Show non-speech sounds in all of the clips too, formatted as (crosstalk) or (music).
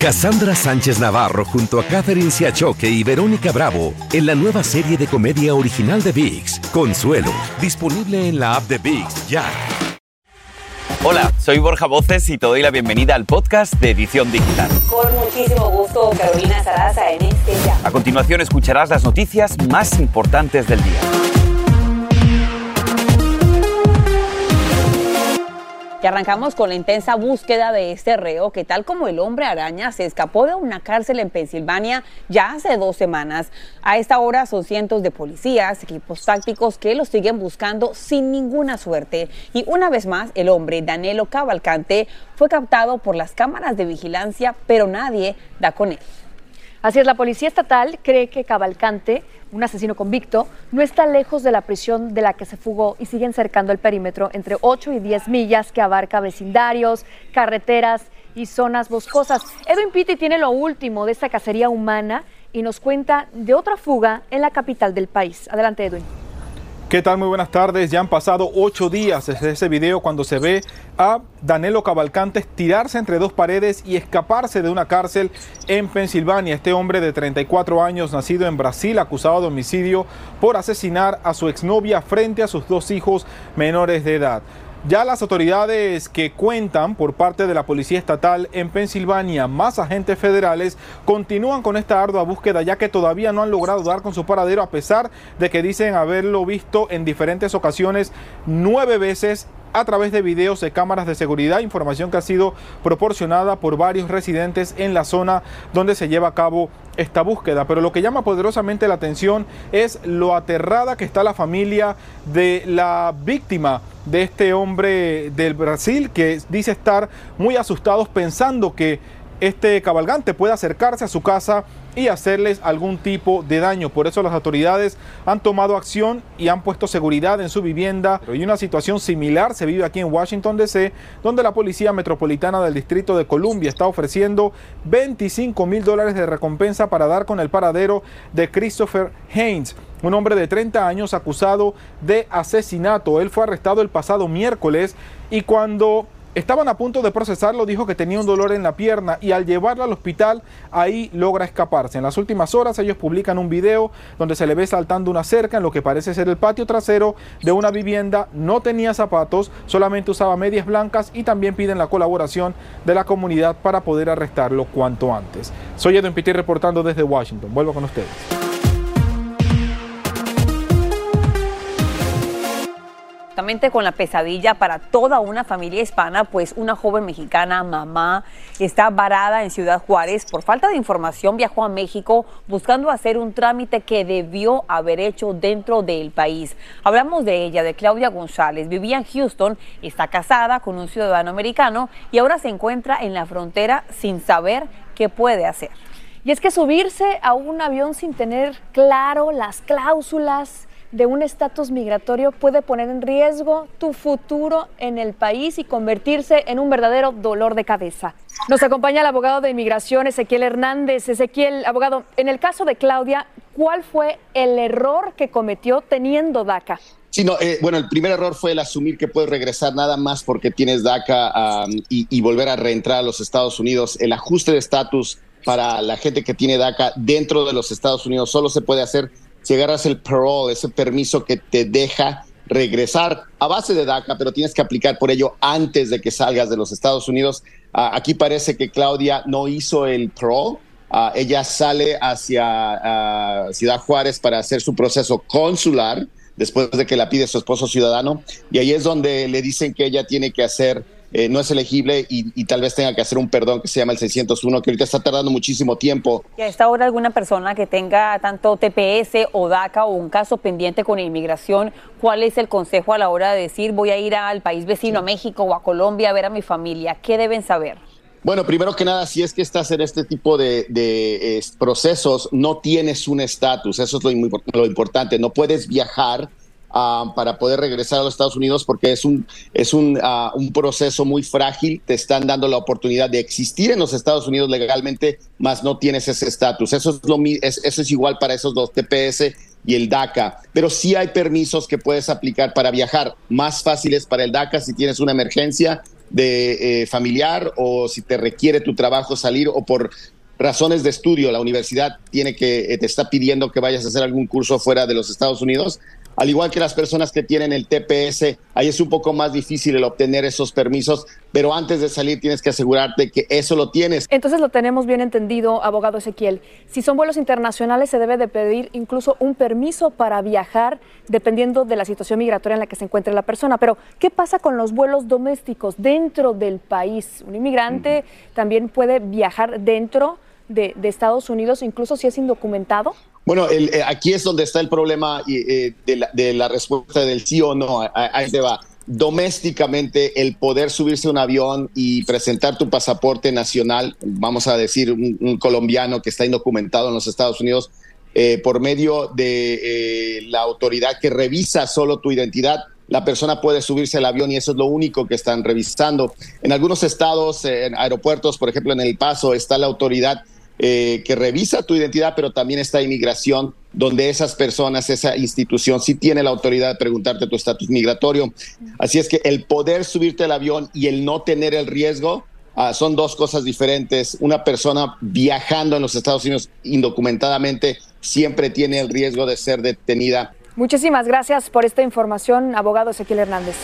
Cassandra Sánchez Navarro junto a Catherine Siachoque y Verónica Bravo en la nueva serie de comedia original de VIX, Consuelo, disponible en la app de VIX ya. Hola, soy Borja Voces y te doy la bienvenida al podcast de Edición Digital. Con muchísimo gusto, Carolina Sarasa en este ya. A continuación escucharás las noticias más importantes del día. Arrancamos con la intensa búsqueda de este reo que tal como el hombre araña se escapó de una cárcel en Pensilvania ya hace dos semanas. A esta hora son cientos de policías, equipos tácticos que lo siguen buscando sin ninguna suerte. Y una vez más, el hombre Danilo Cavalcante fue captado por las cámaras de vigilancia, pero nadie da con él. Así es, la policía estatal cree que Cavalcante, un asesino convicto, no está lejos de la prisión de la que se fugó y siguen cercando el perímetro entre 8 y 10 millas que abarca vecindarios, carreteras y zonas boscosas. Edwin Pitti tiene lo último de esta cacería humana y nos cuenta de otra fuga en la capital del país. Adelante, Edwin. ¿Qué tal? Muy buenas tardes. Ya han pasado ocho días desde ese video cuando se ve a Danilo Cavalcantes tirarse entre dos paredes y escaparse de una cárcel en Pensilvania. Este hombre de 34 años, nacido en Brasil, acusado de homicidio por asesinar a su exnovia frente a sus dos hijos menores de edad. Ya las autoridades que cuentan por parte de la Policía Estatal en Pensilvania, más agentes federales, continúan con esta ardua búsqueda ya que todavía no han logrado dar con su paradero a pesar de que dicen haberlo visto en diferentes ocasiones nueve veces a través de videos de cámaras de seguridad, información que ha sido proporcionada por varios residentes en la zona donde se lleva a cabo esta búsqueda. Pero lo que llama poderosamente la atención es lo aterrada que está la familia de la víctima de este hombre del Brasil que dice estar muy asustados pensando que este cabalgante puede acercarse a su casa y hacerles algún tipo de daño. Por eso las autoridades han tomado acción y han puesto seguridad en su vivienda. Y una situación similar se vive aquí en Washington, D.C., donde la Policía Metropolitana del Distrito de Columbia está ofreciendo 25 mil dólares de recompensa para dar con el paradero de Christopher Haynes, un hombre de 30 años acusado de asesinato. Él fue arrestado el pasado miércoles y cuando Estaban a punto de procesarlo, dijo que tenía un dolor en la pierna y al llevarlo al hospital ahí logra escaparse. En las últimas horas ellos publican un video donde se le ve saltando una cerca en lo que parece ser el patio trasero de una vivienda. No tenía zapatos, solamente usaba medias blancas y también piden la colaboración de la comunidad para poder arrestarlo cuanto antes. Soy Edwin Pitti reportando desde Washington. Vuelvo con ustedes. Con la pesadilla para toda una familia hispana, pues una joven mexicana, mamá, está varada en Ciudad Juárez. Por falta de información viajó a México buscando hacer un trámite que debió haber hecho dentro del país. Hablamos de ella, de Claudia González. Vivía en Houston, está casada con un ciudadano americano y ahora se encuentra en la frontera sin saber qué puede hacer. Y es que subirse a un avión sin tener claro las cláusulas, de un estatus migratorio puede poner en riesgo tu futuro en el país y convertirse en un verdadero dolor de cabeza. Nos acompaña el abogado de inmigración Ezequiel Hernández. Ezequiel, abogado, en el caso de Claudia, ¿cuál fue el error que cometió teniendo DACA? Sí, no, eh, bueno, el primer error fue el asumir que puedes regresar nada más porque tienes DACA y, y volver a reentrar a los Estados Unidos. El ajuste de estatus para la gente que tiene DACA dentro de los Estados Unidos solo se puede hacer si agarras el parole, ese permiso que te deja regresar a base de DACA, pero tienes que aplicar por ello antes de que salgas de los Estados Unidos. Ah, aquí parece que Claudia no hizo el parole. Ah, ella sale hacia ah, Ciudad Juárez para hacer su proceso consular después de que la pide su esposo ciudadano y ahí es donde le dicen que ella tiene que hacer eh, no es elegible y, tal vez tenga que hacer un perdón que se llama el 601, que ahorita está tardando muchísimo tiempo. ¿Y a esta hora alguna persona que tenga tanto TPS o DACA o un caso pendiente con inmigración, cuál es el consejo a la hora de decir voy a ir al país vecino, a México o a Colombia a ver a mi familia? ¿Qué deben saber? Bueno, primero que nada, si es que estás en este tipo de, procesos, no tienes un estatus, eso es lo, lo importante, no puedes viajar Ah, para poder regresar a los Estados Unidos porque es un, es un, ah, un, proceso muy frágil. Te están dando la oportunidad de existir en los Estados Unidos legalmente, más no tienes ese estatus. Eso, es lo, eso es igual para esos dos TPS y el DACA. Pero sí hay permisos que puedes aplicar para viajar, más fáciles para el DACA si tienes una emergencia de eh, familiar o si te requiere tu trabajo salir o por razones de estudio, la universidad tiene que, te está pidiendo que vayas a hacer algún curso fuera de los Estados Unidos, al igual que las personas que tienen el TPS, ahí es un poco más difícil el obtener esos permisos, pero antes de salir tienes que asegurarte que eso lo tienes. Entonces lo tenemos bien entendido, abogado Ezequiel. Si son vuelos internacionales, se debe de pedir incluso un permiso para viajar, dependiendo de la situación migratoria en la que se encuentre la persona. Pero, ¿qué pasa con los vuelos domésticos dentro del país? Un inmigrante también puede viajar dentro de, Estados Unidos, incluso si es indocumentado. Bueno, eh, aquí es donde está el problema eh, de, la, respuesta del sí o no. Ahí te va. Domésticamente, el poder subirse a un avión y presentar tu pasaporte nacional, vamos a decir, un, colombiano que está indocumentado en los Estados Unidos, eh, por medio de la autoridad que revisa solo tu identidad, la persona puede subirse al avión y eso es lo único que están revisando. En algunos estados, en aeropuertos, por ejemplo en El Paso, está la autoridad eh, que revisa tu identidad, pero también está inmigración, donde esas personas, esa institución sí tiene la autoridad de preguntarte tu estatus migratorio. Así es que el poder subirte al avión y el no tener el riesgo ah, son dos cosas diferentes. Una persona viajando en los Estados Unidos indocumentadamente siempre tiene el riesgo de ser detenida. Muchísimas gracias por esta información, abogado Ezequiel Hernández.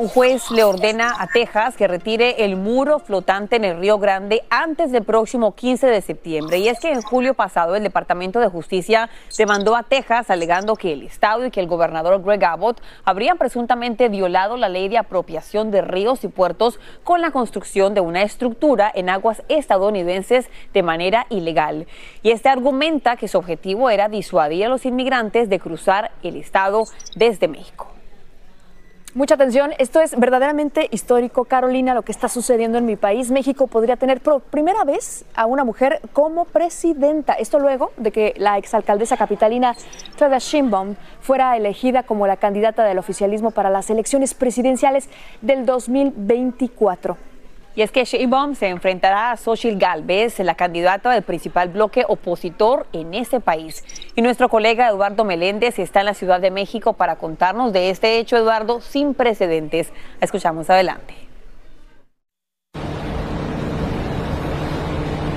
Un juez le ordena a Texas que retire el muro flotante en el Río Grande antes del próximo 15 de septiembre. Y es que en julio pasado el Departamento de Justicia demandó a Texas alegando que el Estado y que el gobernador Greg Abbott habrían presuntamente violado la ley de apropiación de ríos y puertos con la construcción de una estructura en aguas estadounidenses de manera ilegal. Y este argumenta que su objetivo era disuadir a los inmigrantes de cruzar el Estado desde México. Mucha atención, esto es verdaderamente histórico, Carolina, lo que está sucediendo en mi país. México podría tener por primera vez a una mujer como presidenta. Esto luego de que la exalcaldesa capitalina Trada Sheinbaum fuera elegida como la candidata del oficialismo para las elecciones presidenciales del 2024. Y es que Sheinbaum se enfrentará a Xochitl Galvez, la candidata del principal bloque opositor en ese país. Y nuestro colega Eduardo Meléndez está en la Ciudad de México para contarnos de este hecho, Eduardo, sin precedentes. Escuchamos adelante.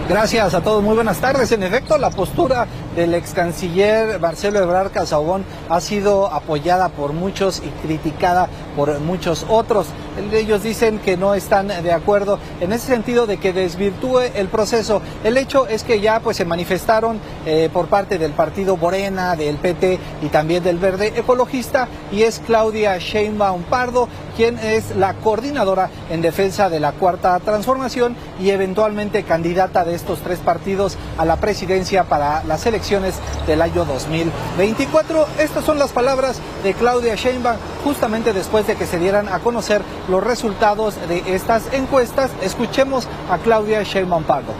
Gracias a todos, muy buenas tardes. En efecto, la postura del ex canciller Marcelo Ebrard Casaubon ha sido apoyada por muchos y criticada por muchos otros. Ellos dicen que no están de acuerdo en ese sentido de que desvirtúe el proceso. El hecho es que ya pues se manifestaron eh, por parte del partido Morena, del PT y también del Verde Ecologista y es Claudia Sheinbaum Pardo quien es la coordinadora en defensa de la cuarta transformación y eventualmente candidata de estos tres partidos a la presidencia para las elecciones del año 2024. Estas son las palabras de Claudia Sheinbaum justamente después de que se dieran a conocer los resultados de estas encuestas. Escuchemos a Claudia Sheinbaum Pardo.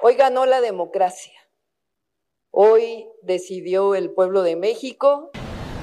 Hoy ganó la democracia. Hoy decidió el pueblo de México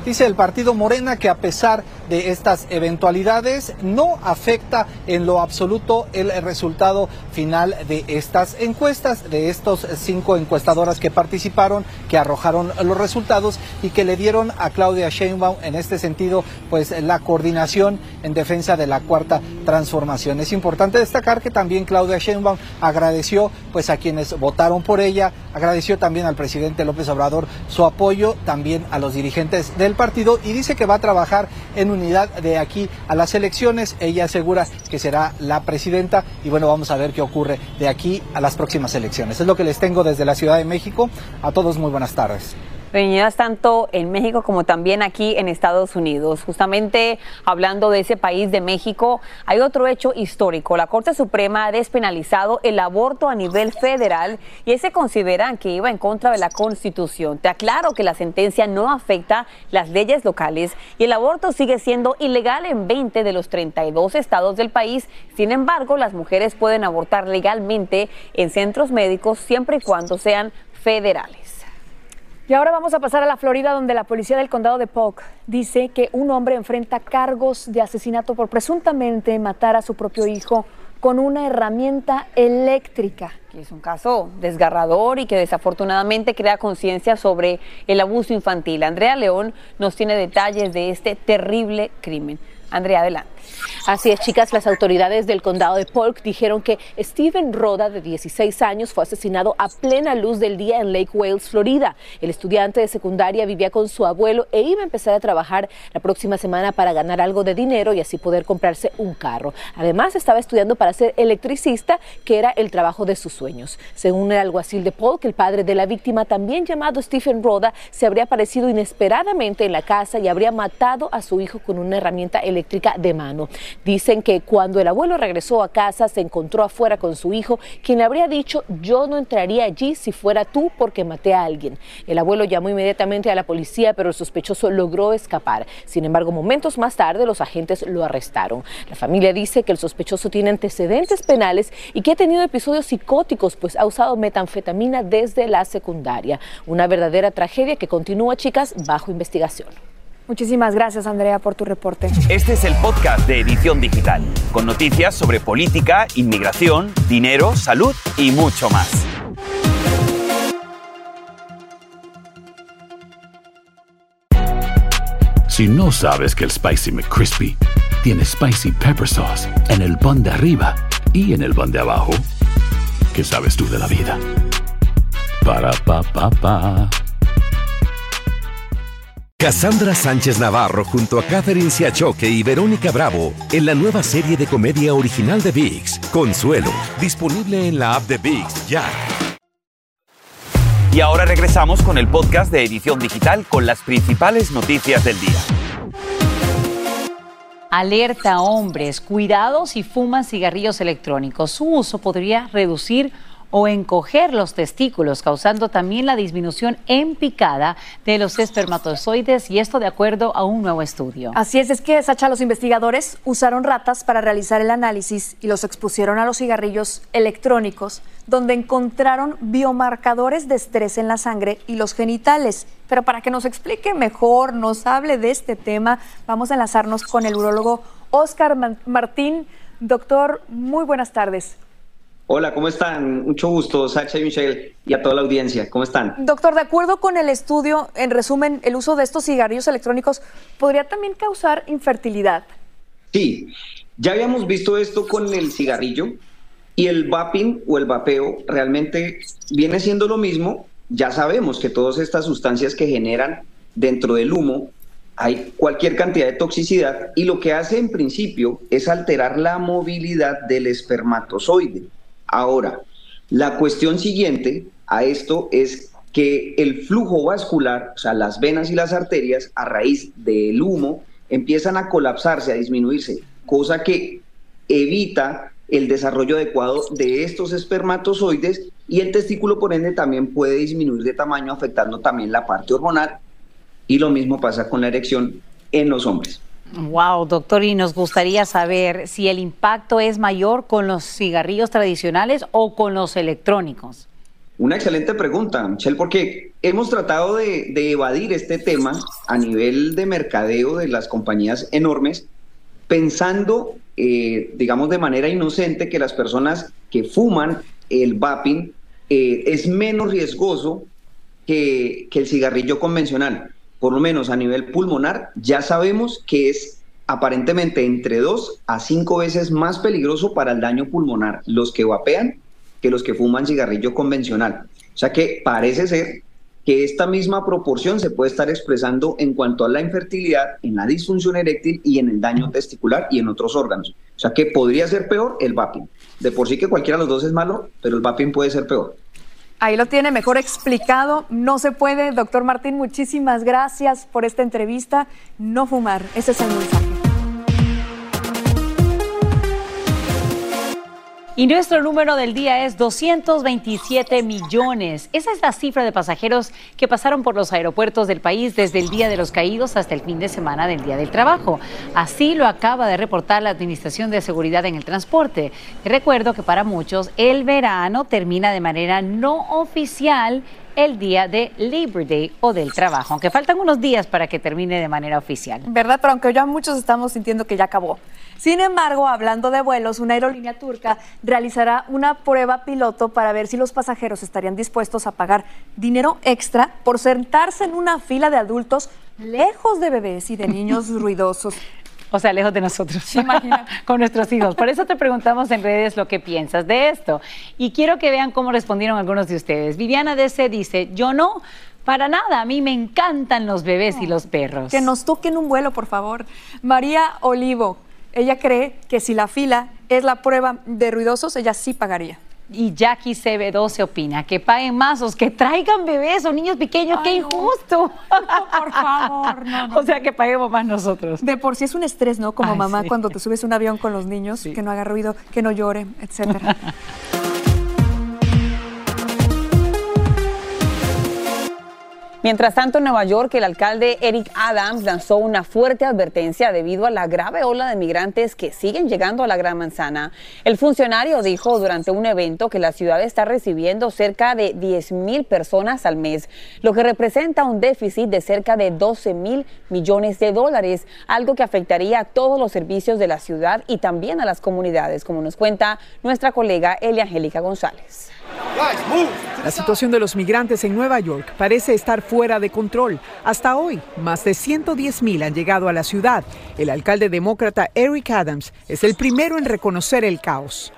Dice el partido Morena que a pesar de estas eventualidades no afecta en lo absoluto el resultado final de estas encuestas, de estos cinco encuestadoras que participaron, que arrojaron los resultados y que le dieron a Claudia Sheinbaum en este sentido pues la coordinación en defensa de la cuarta transformación. Es importante destacar que también Claudia Sheinbaum agradeció pues a quienes votaron por ella, agradeció también al presidente López Obrador su apoyo, también a los dirigentes del partido y dice que va a trabajar en unidad de aquí a las elecciones. Ella asegura que será la presidenta y bueno, vamos a ver qué ocurre de aquí a las próximas elecciones. Es lo que les tengo desde la Ciudad de México. A todos muy buenas tardes reunidas tanto en México como también aquí en Estados Unidos. Justamente hablando de ese país de México, hay otro hecho histórico. La Corte Suprema ha despenalizado el aborto a nivel federal y ese consideran que iba en contra de la Constitución. Te aclaro que la sentencia no afecta las leyes locales y el aborto sigue siendo ilegal en 20 de los 32 estados del país. Sin embargo, las mujeres pueden abortar legalmente en centros médicos siempre y cuando sean federales. Y ahora vamos a pasar a la Florida, donde la policía del condado de Polk dice que un hombre enfrenta cargos de asesinato por presuntamente matar a su propio hijo con una herramienta eléctrica. es un caso desgarrador y que desafortunadamente crea conciencia sobre el abuso infantil. Andrea León nos tiene detalles de este terrible crimen. Andrea, adelante. Así es, chicas, las autoridades del condado de Polk dijeron que Steven Roda, de 16 años, fue asesinado a plena luz del día en Lake Wales, Florida. El estudiante de secundaria vivía con su abuelo e iba a empezar a trabajar la próxima semana para ganar algo de dinero y así poder comprarse un carro. Además, estaba estudiando para ser electricista, que era el trabajo de sus sueños. Según el alguacil de Polk, el padre de la víctima, también llamado Stephen Roda, se habría aparecido inesperadamente en la casa y habría matado a su hijo con una herramienta eléctrica de mano. Dicen que cuando el abuelo regresó a casa se encontró afuera con su hijo, quien le habría dicho yo no entraría allí si fuera tú porque maté a alguien. El abuelo llamó inmediatamente a la policía, pero el sospechoso logró escapar. Sin embargo, momentos más tarde los agentes lo arrestaron. La familia dice que el sospechoso tiene antecedentes penales y que ha tenido episodios psicóticos, pues ha usado metanfetamina desde la secundaria. Una verdadera tragedia que continúa, chicas, bajo investigación. Muchísimas gracias, Andrea, por tu reporte. Este es el podcast de Edición Digital, con noticias sobre política, inmigración, dinero, salud y mucho más. Si no sabes que el Spicy McCrispy tiene Spicy Pepper Sauce en el pan de arriba y en el pan de abajo, ¿qué sabes tú de la vida? Para, pa, pa, pa. Cassandra Sánchez Navarro junto a Catherine Siachoque y Verónica Bravo en la nueva serie de comedia original de VIX, Consuelo, disponible en la app de VIX ya. Y ahora regresamos con el podcast de Edición Digital con las principales noticias del día. Alerta a hombres, cuidado si fuman cigarrillos electrónicos. Su uso podría reducir o encoger los testículos, causando también la disminución en picada de los espermatozoides y esto de acuerdo a un nuevo estudio. Así es, es que, Sacha, los investigadores usaron ratas para realizar el análisis y los expusieron a los cigarrillos electrónicos, donde encontraron biomarcadores de estrés en la sangre y los genitales. Pero para que nos explique mejor, nos hable de este tema, vamos a enlazarnos con el urólogo Oscar Martín. Doctor, muy buenas tardes. Hola, ¿cómo están? Mucho gusto, Sacha y Michelle, y a toda la audiencia. ¿Cómo están? Doctor, de acuerdo con el estudio, en resumen, el uso de estos cigarrillos electrónicos podría también causar infertilidad. Sí, ya habíamos visto esto con el cigarrillo y el vaping o el vapeo realmente viene siendo lo mismo. Ya sabemos que todas estas sustancias que generan dentro del humo hay cualquier cantidad de toxicidad y lo que hace en principio es alterar la movilidad del espermatozoide. Ahora, la cuestión siguiente a esto es que el flujo vascular, o sea, las venas y las arterias, a raíz del humo, empiezan a colapsarse, a disminuirse, cosa que evita el desarrollo adecuado de estos espermatozoides y el testículo, por ende, también puede disminuir de tamaño, afectando también la parte hormonal. Y lo mismo pasa con la erección en los hombres. Wow, doctor, y nos gustaría saber si el impacto es mayor con los cigarrillos tradicionales o con los electrónicos. Una excelente pregunta, Michelle, porque hemos tratado de, evadir este tema a nivel de mercadeo de las compañías enormes, pensando, eh, digamos, de manera inocente que las personas que fuman el vaping eh, es menos riesgoso que, que el cigarrillo convencional por lo menos a nivel pulmonar, ya sabemos que es aparentemente entre dos a cinco veces más peligroso para el daño pulmonar los que vapean que los que fuman cigarrillo convencional. O sea que parece ser que esta misma proporción se puede estar expresando en cuanto a la infertilidad, en la disfunción eréctil y en el daño testicular y en otros órganos. O sea que podría ser peor el vaping. De por sí que cualquiera de los dos es malo, pero el vaping puede ser peor. Ahí lo tiene mejor explicado. No se puede, doctor Martín, muchísimas gracias por esta entrevista. No fumar, ese es el mensaje. Y nuestro número del día es 227 millones. Esa es la cifra de pasajeros que pasaron por los aeropuertos del país desde el Día de los Caídos hasta el fin de semana del Día del Trabajo. Así lo acaba de reportar la Administración de Seguridad en el Transporte. recuerdo que para muchos el verano termina de manera no oficial el día de Labor Day o del trabajo, aunque faltan unos días para que termine de manera oficial. ¿Verdad? Pero aunque ya muchos estamos sintiendo que ya acabó. Sin embargo, hablando de vuelos, una aerolínea turca realizará una prueba piloto para ver si los pasajeros estarían dispuestos a pagar dinero extra por sentarse en una fila de adultos lejos de bebés y de niños (laughs) ruidosos. O sea, lejos de nosotros, (laughs) con nuestros hijos. Por eso te preguntamos en redes lo que piensas de esto. Y quiero que vean cómo respondieron algunos de ustedes. Viviana DC dice, yo no, para nada, a mí me encantan los bebés y los perros. Que nos toquen un vuelo, por favor. María Olivo, ella cree que si la fila es la prueba de ruidosos, ella sí pagaría. Y Jackie CB2 se opina que paguen más o que traigan bebés o niños pequeños, qué injusto. por favor, (laughs) O sea, que paguemos más nosotros. De por sí es un estrés, ¿no? Como mamá cuando te subes a un avión con los niños, que no haga ruido, que no llore, etcétera. (laughs) Mientras tanto, en Nueva York, el alcalde Eric Adams lanzó una fuerte advertencia debido a la grave ola de migrantes que siguen llegando a la Gran Manzana. El funcionario dijo durante un evento que la ciudad está recibiendo cerca de 10 mil personas al mes, lo que representa un déficit de cerca de 12 mil millones de dólares, algo que afectaría a todos los servicios de la ciudad y también a las comunidades, como nos cuenta nuestra colega Elia Angélica González. La situación de los migrantes en Nueva York parece estar de control. Hasta hoy, más de 110 mil han llegado a la ciudad. El alcalde demócrata Eric Adams es el primero en reconocer el caos.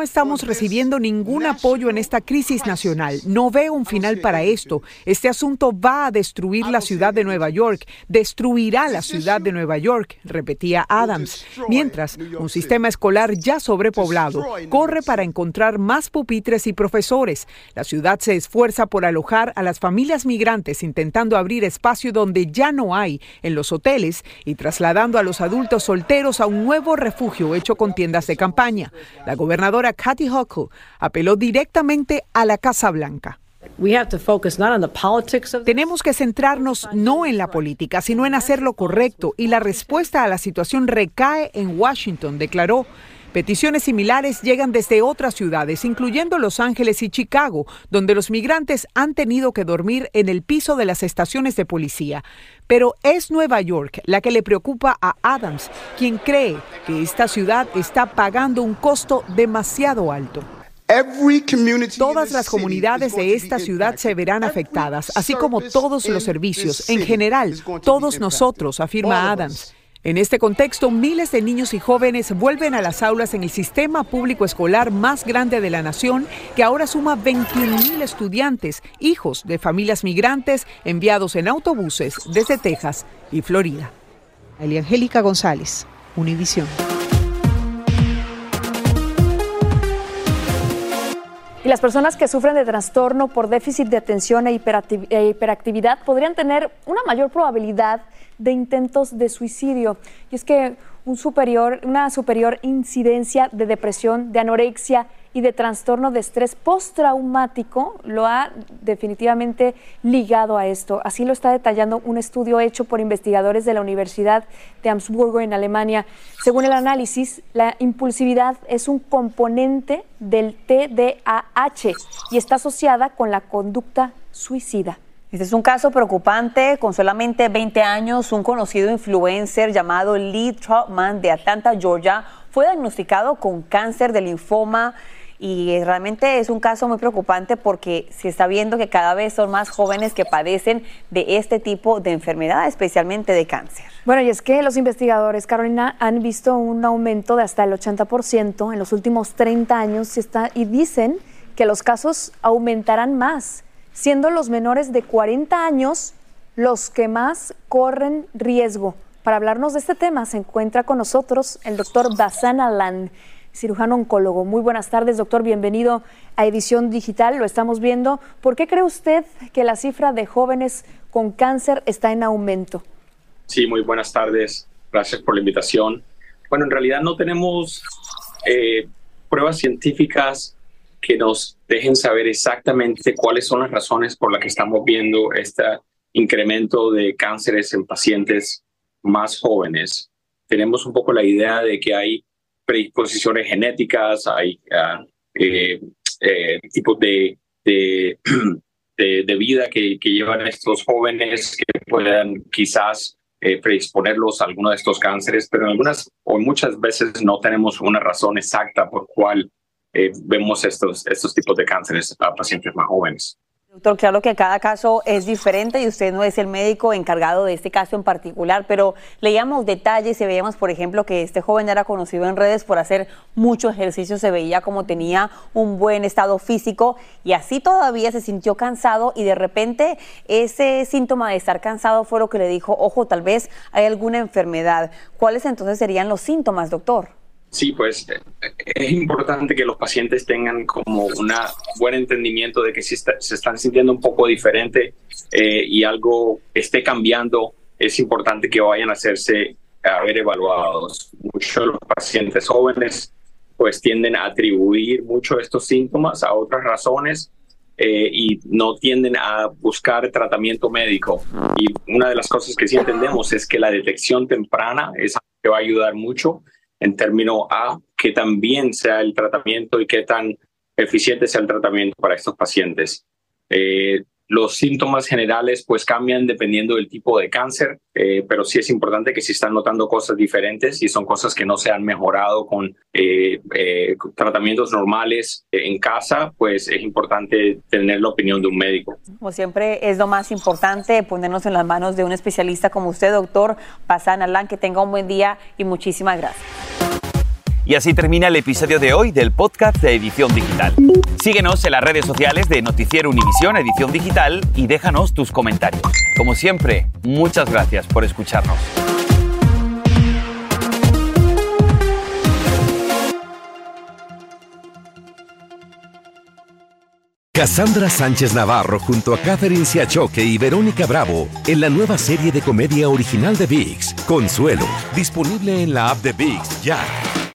Estamos recibiendo ningún apoyo en esta crisis nacional. No veo un final para esto. Este asunto va a destruir la ciudad de Nueva York, destruirá la ciudad de Nueva York, repetía Adams. Mientras, un sistema escolar ya sobrepoblado corre para encontrar más pupitres y profesores. La ciudad se esfuerza por alojar a las familias migrantes intentando abrir espacio donde ya no hay, en los hoteles, y trasladando a los adultos solteros a un nuevo refugio hecho con tiendas de campaña. La gobernadora Kathy Hochul apeló directamente a la Casa Blanca. Tenemos que centrarnos no en la política, sino en hacer lo correcto y la respuesta a la situación recae en Washington, declaró. Peticiones similares llegan desde otras ciudades, incluyendo Los Ángeles y Chicago, donde los migrantes han tenido que dormir en el piso de las estaciones de policía. Pero es Nueva York la que le preocupa a Adams, quien cree que esta ciudad está pagando un costo demasiado alto. Todas las comunidades de esta ciudad se verán afectadas, así como todos los servicios. En general, todos nosotros, afirma Adams. En este contexto, miles de niños y jóvenes vuelven a las aulas en el sistema público escolar más grande de la nación, que ahora suma 21 mil estudiantes, hijos de familias migrantes enviados en autobuses desde Texas y Florida. Elia Angélica González, Univisión. Y las personas que sufren de trastorno por déficit de atención e, e hiperactividad podrían tener una mayor probabilidad de intentos de suicidio. Y es que un superior, una superior incidencia de depresión, de anorexia y de trastorno de estrés postraumático lo ha definitivamente ligado a esto. Así lo está detallando un estudio hecho por investigadores de la Universidad de Hamburgo en Alemania. Según el análisis, la impulsividad es un componente del TDAH y está asociada con la conducta suicida. Este es un caso preocupante. Con solamente 20 años, un conocido influencer llamado Lee Troutman de Atlanta, Georgia, fue diagnosticado con cáncer de linfoma y realmente es un caso muy preocupante porque se está viendo que cada vez son más jóvenes que padecen de este tipo de enfermedad, especialmente de cáncer. Bueno, y es que los investigadores, Carolina, han visto un aumento de hasta el 80% en los últimos 30 años y dicen que los casos aumentarán más siendo los menores de 40 años los que más corren riesgo. Para hablarnos de este tema se encuentra con nosotros el doctor Basan Alan, cirujano oncólogo. Muy buenas tardes, doctor. Bienvenido a Edición Digital. Lo estamos viendo. ¿Por qué cree usted que la cifra de jóvenes con cáncer está en aumento? Sí, muy buenas tardes. Gracias por la invitación. Bueno, en realidad no tenemos eh, pruebas científicas que nos dejen saber exactamente cuáles son las razones por las que estamos viendo este incremento de cánceres en pacientes más jóvenes. Tenemos un poco la idea de que hay predisposiciones genéticas, hay eh, tipos de, de, (clears throat) vida que, llevan estos jóvenes que puedan quizás eh, predisponerlos a alguno de estos cánceres, pero en algunas o muchas veces no tenemos una razón exacta por cuál eh, vemos estos, estos tipos de cánceres a pacientes más jóvenes. Doctor, claro que cada caso es diferente y usted no es el médico encargado de este caso en particular, pero leíamos detalles y veíamos, por ejemplo, que este joven era conocido en redes por hacer mucho ejercicio, se veía como tenía un buen estado físico y así todavía se sintió cansado y de repente ese síntoma de estar cansado fue lo que le dijo, ojo, tal vez hay alguna enfermedad. ¿Cuáles entonces serían los síntomas, doctor? Sí, pues es importante que los pacientes tengan como un buen entendimiento de que si se están sintiendo un poco diferente eh, y algo esté cambiando, es importante que vayan a hacerse a ver evaluados. Muchos de los pacientes jóvenes pues tienden a atribuir mucho estos síntomas a otras razones eh, y no tienden a buscar tratamiento médico. Y una de las cosas que sí entendemos es que la detección temprana es algo que va a ayudar mucho en términos A, que también sea el tratamiento y qué tan eficiente sea el tratamiento para estos pacientes. Eh, los síntomas generales pues cambian dependiendo del tipo de cáncer, eh, pero sí es importante que si están notando cosas diferentes y son cosas que no se han mejorado con eh, tratamientos normales en casa, pues es importante tener la opinión de un médico. Como siempre es lo más importante ponernos en las manos de un especialista como usted, doctor Pasan Alán, que tenga un buen día y muchísimas gracias. Y así termina el episodio de hoy del podcast de Edición Digital. Síguenos en las redes sociales de Noticiero Univisión Edición Digital y déjanos tus comentarios. Como siempre, muchas gracias por escucharnos. Cassandra Sánchez Navarro junto a Catherine Siachoque y Verónica Bravo en la nueva serie de comedia original de VIX, Consuelo, disponible en la app de VIX ya.